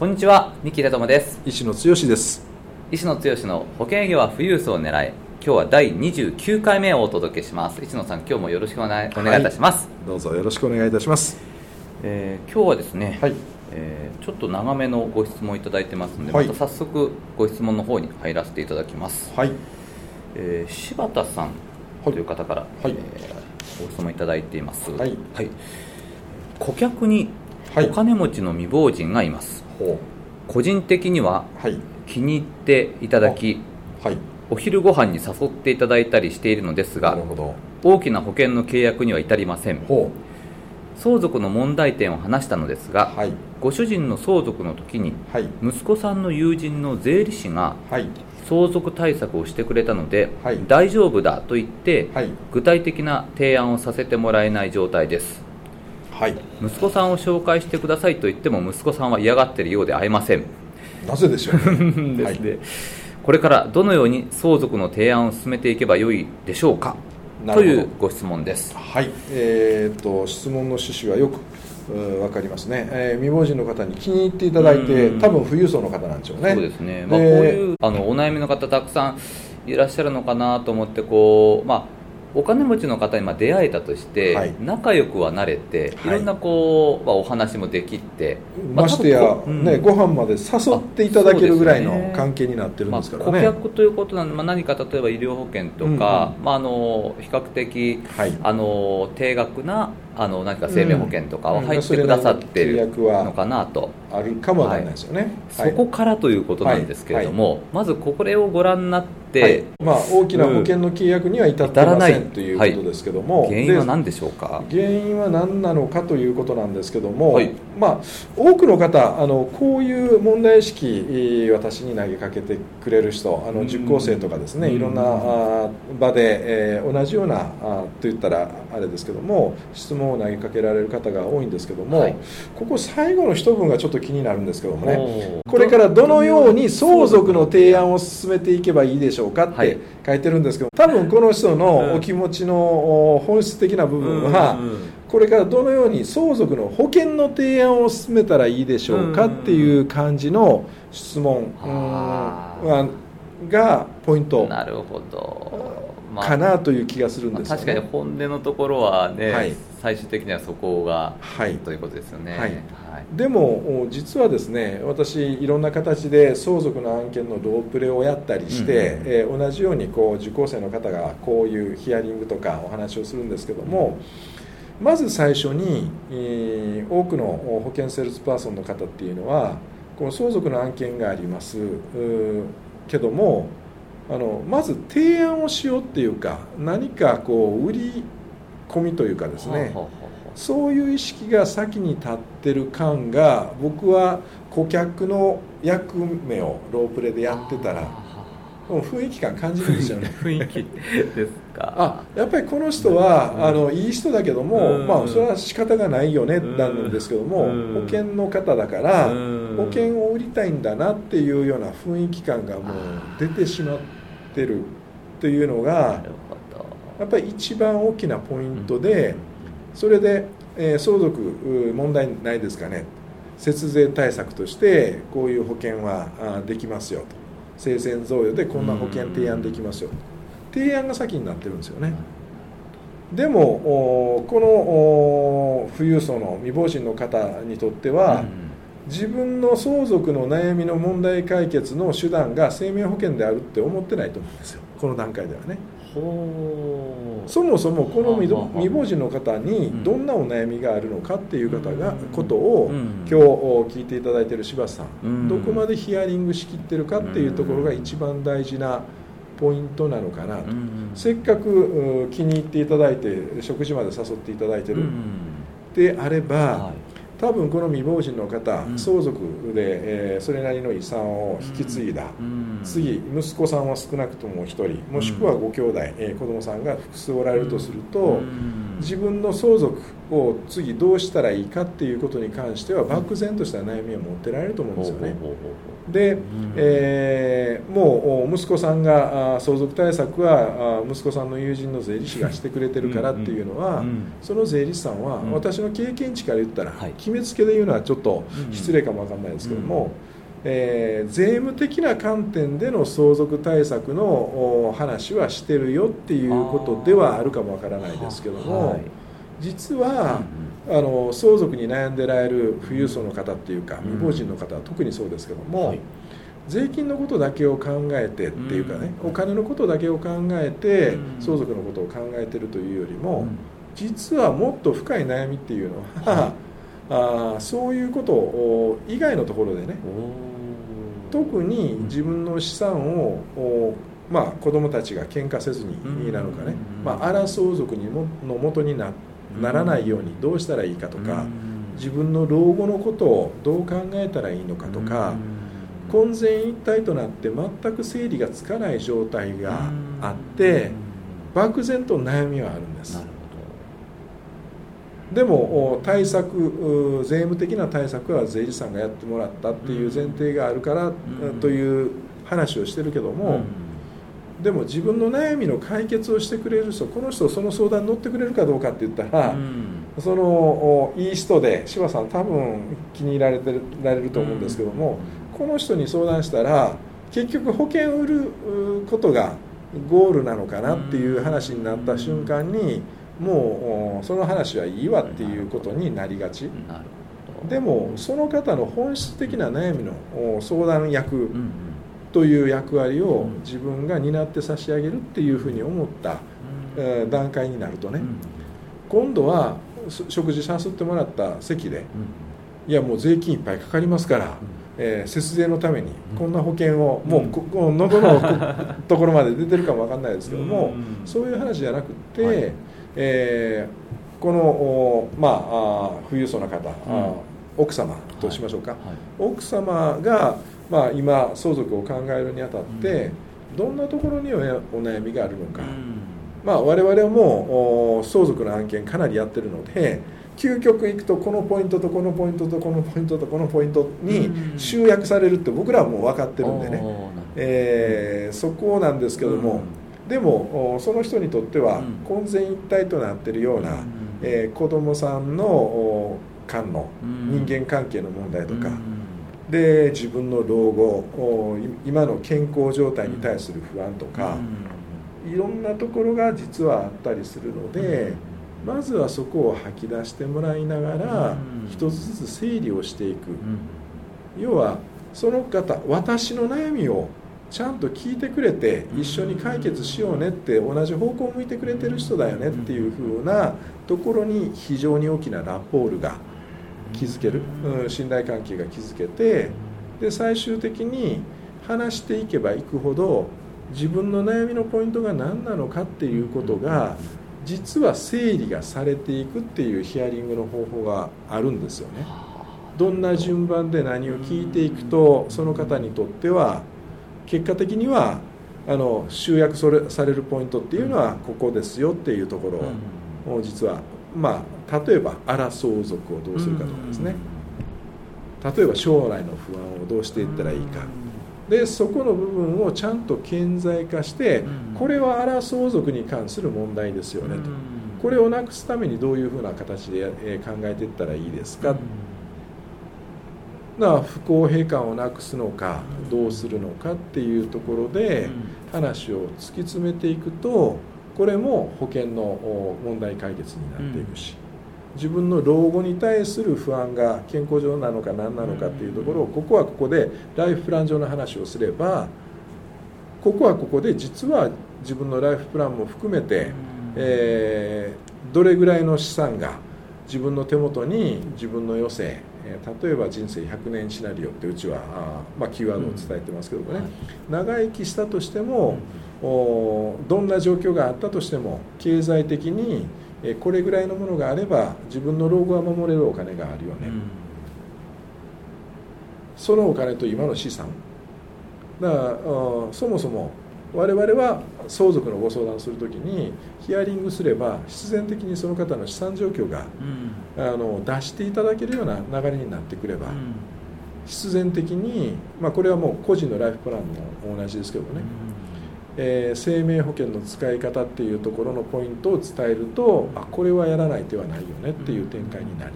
こんにちは三木智です。石野剛です。石野剛の保険営業は富裕層を狙い今日は第29回目をお届けします。石野さん今日もよろしくお願いい。たします、はい、どうぞよろしくお願いいたします。えー、今日はですね、はい、えー、ちょっと長めのご質問いただいてますので、はい、また早速ご質問の方に入らせていただきます、はい。えー、柴田さんという方から、はい。えー、ご質問いただいています、はい。はい、顧客にお金持ちの未亡人がいます、はい、個人的には気に入っていただき、はい、お昼ご飯に誘っていただいたりしているのですが大きな保険の契約には至りません。相続の問題点を話したのですが、はい、ご主人の相続の時に、はい、息子さんの友人の税理士が、はい、相続対策をしてくれたので、大丈夫だと言って、具体的な提案をさせてもらえない状態です、息子さんを紹介してくださいと言っても息子さんは嫌がっているようで会えませんなぜでしょう ですね、これからどのように相続の提案を進めていけばよいでしょうか？というご質問です。はい、えー、っと質問の趣旨はよく分かりますね、えー、未亡人の方に気に入っていただいて、多分富裕層の方なんでしょうね。そうですね。まあ、こういうあのお悩みの方たくさんいらっしゃるのかなと思ってこうまあ。お金持ちの方にま出会えたとして、はい、仲良くはなれて、い、ろんなこう、まあ、お話もできて、ましてや、うん、ね、ご飯まで誘っていただけるぐらいの関係になってるんですからね、まあ、顧客ということなので、まあ、何か例えば医療保険とか、うん、まあ、あの比較的、はい、あの定額なあの何か生命保険とかは入ってくださってるのかなと、あるかもわからないですよね、はい、そこからということなん。ですけれども、まずこれをご覧になって、まあ、大きな保険の契約には至ってません、ということですけども、原因は何でしょうか原因は何なのかということなん。ですけども、まあ、多くの方あのこういう問題意識私に投げかけてくれる人あの受講生とかですね、いろん。な場で、えー、同じようなあといったらあれですけども質問を投げかけられる方が多いんですけども、はい、ここ最後の一文がちょっと気になるんですけどもねこれからどのように相続の提案を進めていけばいいでしょうかって書いてるんですけど多分この人のお気持ちの本質的な部分はこれからどのように相続の保険の提案を進めたらいいでしょうかっていう感じの質問がポイントなるほどかなという気がするんです、ね。まあ、確かに本音のところはね、はい、最終的にはそこが、はい、ということですよね、はい、でも実はですね私いろんな形で相続の案件のロープレをやったりして、うん、えー、同じようにこう受講生の方がこういうヒアリングとかお話をするんですけども、うん、まず最初に、えー、多くの保険セールスパーソンの方っていうのはこの相続の案件があります。けどもあのまず提案をしようっていうか何かこう売り込みというかですね。そういう意識が先に立ってる感が僕は顧客の役目をロープレでやってたら雰囲気感感じるんですよね。雰囲気ですか。あやっぱりこの人は、うん、あのいい人だけども、うん、まあそれは仕方がないよね、うん、なんですけども、保険の方だから、保険を売りたいんだなっていうような雰囲気感がもう出てしまってってるというのがやっぱり一番大きなポイントでそれで、えー、相続問題ないですかね。節税対策としてこういう保険はできますよと。生前贈与でこんな保険提案できますよ提案が先になってるんですよね。でもこの富裕層の未亡人の方にとっては、自分の相続の悩みの問題解決の手段が生命保険であるって思ってないと思うんですよ。この段階ではね。そもそもこの未亡人の方にどんなお悩みがあるのかっていう方がことを今日聞いていただいている柴田さん。どこまでヒアリングしきってるかっていうところが一番大事なポイントなのかなと。せっかく気に入っていただいて食事まで誘っていただいてるであれば多分この未亡人の方、うん、相続で、えー、それなりの遺産を引き継いだ、うん、次息子さんは少なくとも1人もしくはご兄弟、えー、子供さんが複数おられるとすると、自分の相続を次どうしたらいいかっていうことに関しては漠然とした悩みを持ってられると思うんですよね。で、えー、もう息子さんが相続対策は息子さんの友人の税理士がしてくれてるからっていうのは、その税理士さんは私の経験値から言ったら、決めつけで言うのはちょっと失礼かもわかんないですけども。えー、税務的な観点での相続対策の話はしてるよっていうことではあるかもわからないですけども、はい、実は、うん、あの相続に悩んでられる富裕層の方っていうか未亡人の方は特にそうですけども、はい、税金のことだけを考えてっていうかね、お金のことだけを考えて相続のことを考えてるというよりも、実はもっと深い悩みっていうのは、あそういうこと以外のところでね特に自分の資産をまあ、子供たちが喧嘩せずになのかね、まあ、荒相続にもの元になならないようにどうしたらいいかとか自分の老後のことをどう考えたらいいのかとか混然一体となって全く整理がつかない状態があって漠然と悩みはあるんです。でも対策税務的な対策は税理士さんがやってもらったっていう前提があるからという話をしてるけども、でも自分の悩みの解決をしてくれる人この人その相談に乗ってくれるかどうかって言ったら、そのいい人で柴さん多分気に入られてられると思うんですけども、この人に相談したら結局保険を売ることがゴールなのかなっていう話になった瞬間に。もうその話はいいわっていうことになりがち。でもその方の本質的な悩みの相談役という役割を自分が担って差し上げるっていうふうに思った段階になるとね。今度は食事さすってもらった席でいやもう税金いっぱいかかりますから。えー、節税のためにこんな保険を、もうここの喉のところまで出てるかも分かんないですけども、そういう話じゃなくて、はい、えー、この、まあ、富裕層の方、うん、奥様としましょうか、奥様が、まあ、今相続を考えるにあたって、うん、どんなところにお悩みがあるのか、うん、まあ、我々も相続の案件かなりやってるので究極いくとこのポイントとこのポイントとこのポイントとこのポイントに集約されるって僕らはもう分かってるんでね、えー、そこなんですけども、でもその人にとっては混然一体となっているような、えー、子どもさんの間の人間関係の問題とか、で自分の老後今の健康状態に対する不安とか、いろんなところが実はあったりするので、まずはそこを吐き出してもらいながら、一つずつ整理をしていく、要はその方私の悩みをちゃんと聞いてくれて一緒に解決しようねって同じ方向を向いてくれてる人だよねっていう風なところに非常に大きなラポールが築ける、うん、信頼関係が築けてで最終的に話していけばいくほど自分の悩みのポイントが何なのかっていうことが実は整理がされていくっていうヒアリングの方法があるんですよね。どんな順番で何を聞いていくとその方にとっては結果的にはあの集約されるポイントっていうのはここですよっていうところを実はまあ例えば荒相続をどうするかとかですね。例えば将来の不安をどうしていったらいいか。でそこの部分をちゃんと顕在化してこれは荒相続に関する問題ですよねと。これをなくすためにどういうふうな形で考えていったらいいですか？な不公平感をなくすのかどうするのかっていうところで話を突き詰めていくとこれも保険の問題解決になっていくし自分の老後に対する不安が健康上なのか何なのかっていうところをここはここでライフプラン上の話をすればここはここで実は自分のライフプランも含めて、えー、どれぐらいの資産が自分の手元に自分の余生例えば人生100年シナリオってうちはあ、まあ、キーワードを伝えてますけどもね、長生きしたとしても、おどんな状況があったとしても経済的にえこれぐらいのものがあれば自分の老後は守れるお金があるよね、うん、そのお金と今の資産。だからそもそも我々は相続のご相談するときにヒアリングすれば必然的にその方の資産状況が、うん、あの出していただけるような流れになってくれば、うん、必然的に、まあ、これはもう個人のライフプランも同じですけどね、うん、えー、生命保険の使い方っていうところのポイントを伝えるとあこれはやらない手はないよねっていう展開になる。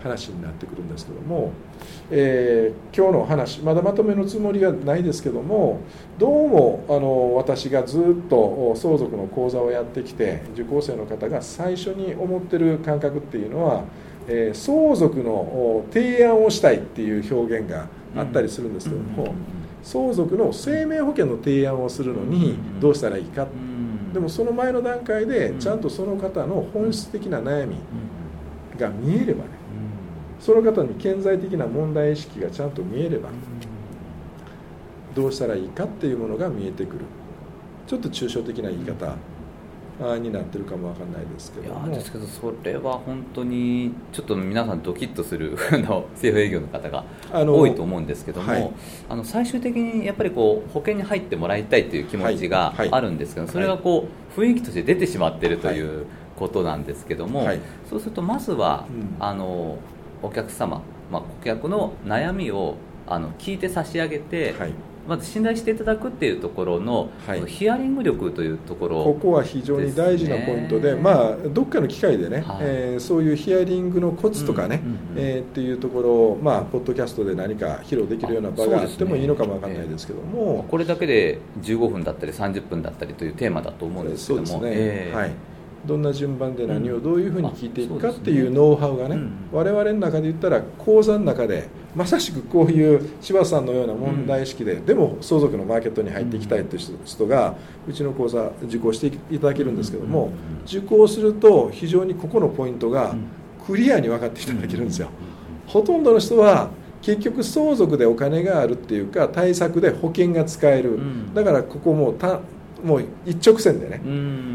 話になってくるんですけども、えー、今日の話まだまとめのつもりはないですけどもどうもあの私がずっと相続の講座をやってきて受講生の方が最初に思ってる感覚っていうのは、えー、相続の提案をしたいっていう表現があったりするんですけども、相続の生命保険の提案をするのにどうしたらいいか、でもその前の段階でちゃんとその方の本質的な悩みが見えればね。その方に顕在的な問題意識がちゃんと見えればどうしたらいいかっていうものが見えてくる。ちょっと抽象的な言い方になってるかもわかんないですけど。もですけどそれは本当にちょっと皆さんドキッとする政府営業の方が多いと思うんですけども、はい、あの最終的にやっぱりこう保険に入ってもらいたいという気持ちがあるんですけど、それがこう雰囲気として出てしまっているということなんですけども、はい、そうするとまずは、うん、あのお客様、まあ、顧客の悩みをあの聞いて差し上げて、はい、まず信頼していただくっていうところの、はい、ヒアリング力というところ、ね、ここは非常に大事なポイントで、まあ、どっかの機会でね、はい、えー、そういうヒアリングのコツとかね、うんうんうん、えー、っていうところを、まあ、ポッドキャストで何か披露できるような場があってもいいのかもわかんないですけども、ねえー、これだけで15分だったり30分だったりというテーマだと思うんですけども。そうですね、えー、はいどんな順番で何をどういうふうに聞いていくかっていうノウハウがね、我々の中で言ったら講座の中でまさしくこういう柴田さんのような問題意識で、でも相続のマーケットに入っていきたいという人がうちの講座受講していただけるんですけども、受講すると非常にここのポイントがクリアに分かっていただけるんですよ。ほとんどの人は結局相続でお金があるっていうか対策で保険が使える、だからここもたもう一直線でね、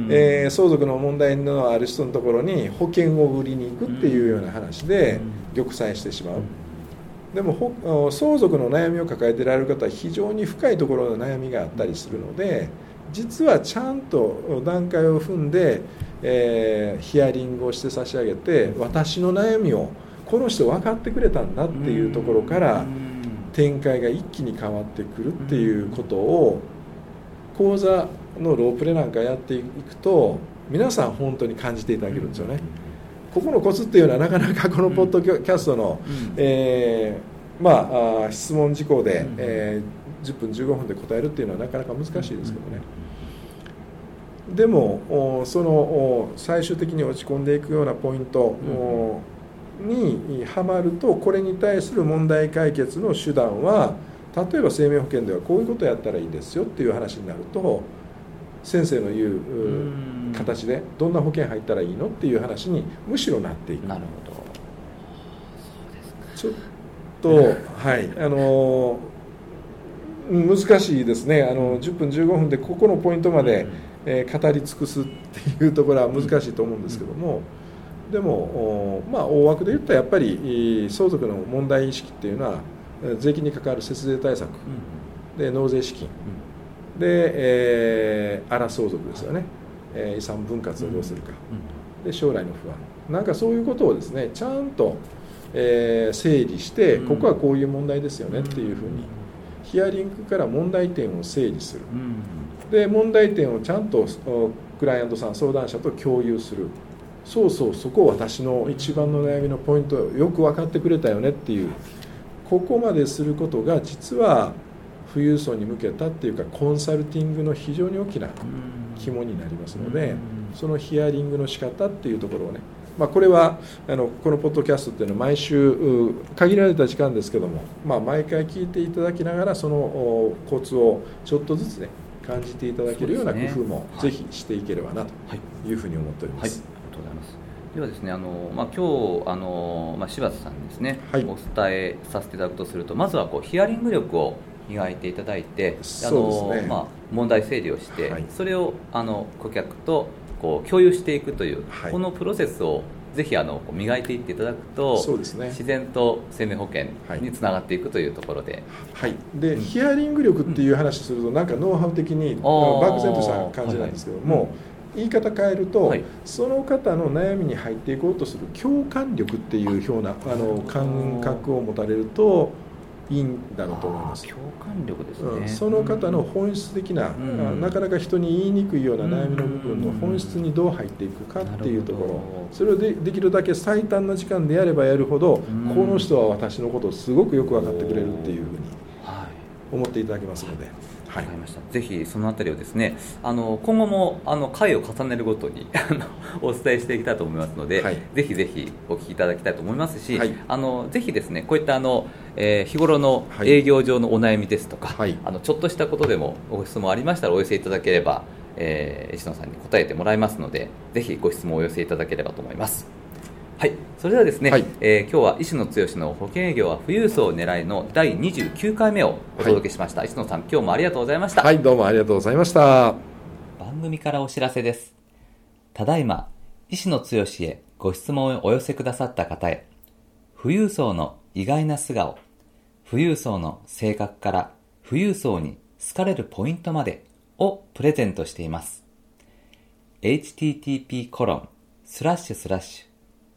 えー、相続の問題のある人のところに保険を売りに行くっていうような話で玉砕してしまう。でも相続の悩みを抱えていられる方は非常に深いところの悩みがあったりするので実はちゃんと段階を踏んで、えー、ヒアリングをして差し上げて私の悩みをこの人分かってくれたんだっていうところから展開が一気に変わってくるっていうことを講座のロープレなんかやっていくと皆さん本当に感じていただけるんですよね。ここのコツっていうのはなかなかこのポッドキャストの、えー、まあ質問事項で、えー、10分15分で答えるっていうのはなかなか難しいですけどね。でもその最終的に落ち込んでいくようなポイントにはまるとこれに対する問題解決の手段は例えば生命保険ではこういうことをやったらいいですよっていう話になると先生の言う形でどんな保険入ったらいいのっていう話にむしろなっていく。なるほど。ちょっとはいあの難しいですね。あの10分15分でここのポイントまで、えー、語り尽くすっていうところは難しいと思うんですけども、でもまあ大枠で言ったらやっぱり相続の問題意識っていうのは税金に関わる節税対策、で納税資金、で、えー、荒相続ですよね、えー、遺産分割をどうするか、で将来の不安。なんかそういうことをですねちゃんと、えー、整理して、ここはこういう問題ですよね。っていうふうに、ヒアリングから問題点を整理する、で問題点をちゃんとクライアントさん相談者と共有する。そうそうそこ私の一番の悩みのポイントよく分かってくれたよねっていうここまですることが実は富裕層に向けたっていうかコンサルティングの非常に大きな肝になりますのでそのヒアリングの仕方っていうところをねまあ、これはあのこのポッドキャストっていうのは毎週限られた時間ですけども、まあ、毎回聞いていただきながらそのコツをちょっとずつね感じていただけるような工夫もぜひしていければなというふうに思っております。はいではですねあの、まあ、今日あの、まあ、柴田さんにですね、はい、お伝えさせていただくとするとまずはこうヒアリング力を磨いていただいて、あの、ね、まあ、問題整理をして、はい、それをあの顧客とこう共有していくという、はい、このプロセスをぜひあの磨いていっていただくとそうです、ね、自然と生命保険につながっていくというところで、はい、で、うん、ヒアリング力っていう話すると、なんかノウハウ的に漠然とした感じなんですけども、はいはい言い方変えると、はい、その方の悩みに入っていこうとする共感力っていうようなあの感覚を持たれるといいんだろうと思います。共感力ですね、うん、その方の本質的な、うん、なかなか人に言いにくいような悩みの部分の本質にどう入っていくかっていうところ。それをでできるだけ最短な時間でやればやるほど、この人は私のことをすごくよく分かってくれるっていうふうに思っていただけますので。はい、ました。ぜひそのあたりをですねあの今後もあの回を重ねるごとに お伝えしていきたいと思いますので、はい、ぜひぜひお聞きいただきたいと思いますし、はい、あのぜひですねこういったあの、えー、日頃の営業上のお悩みですとか、はい、あのちょっとしたことでもご質問ありましたらお寄せいただければ、えー、石野さんに答えてもらいますのでぜひご質問をお寄せいただければと思います。はい、それではですね、はい、えー、今日は石野剛の保険営業は富裕層を狙いの第29回目をお届けしました、はい、石野さん今日もありがとうございました。はいどうもありがとうございました。番組からお知らせです。ただいま石野剛へご質問をお寄せくださった方へ富裕層の意外な素顔富裕層の性格から富裕層に好かれるポイントまでをプレゼントしています。http コロンスラッシュスラッシュ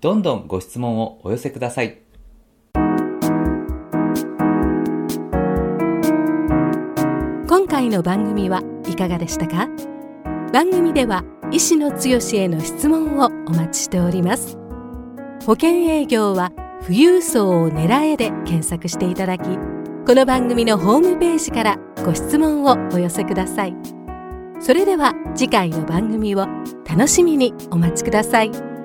どんどんご質問をお寄せください。今回の番組はいかがでしたか？番組では医師の強への質問をお待ちしております保険営業は富裕層を狙えで検索していただきこの番組のホームページからご質問をお寄せくださいそれでは次回の番組を楽しみにお待ちください。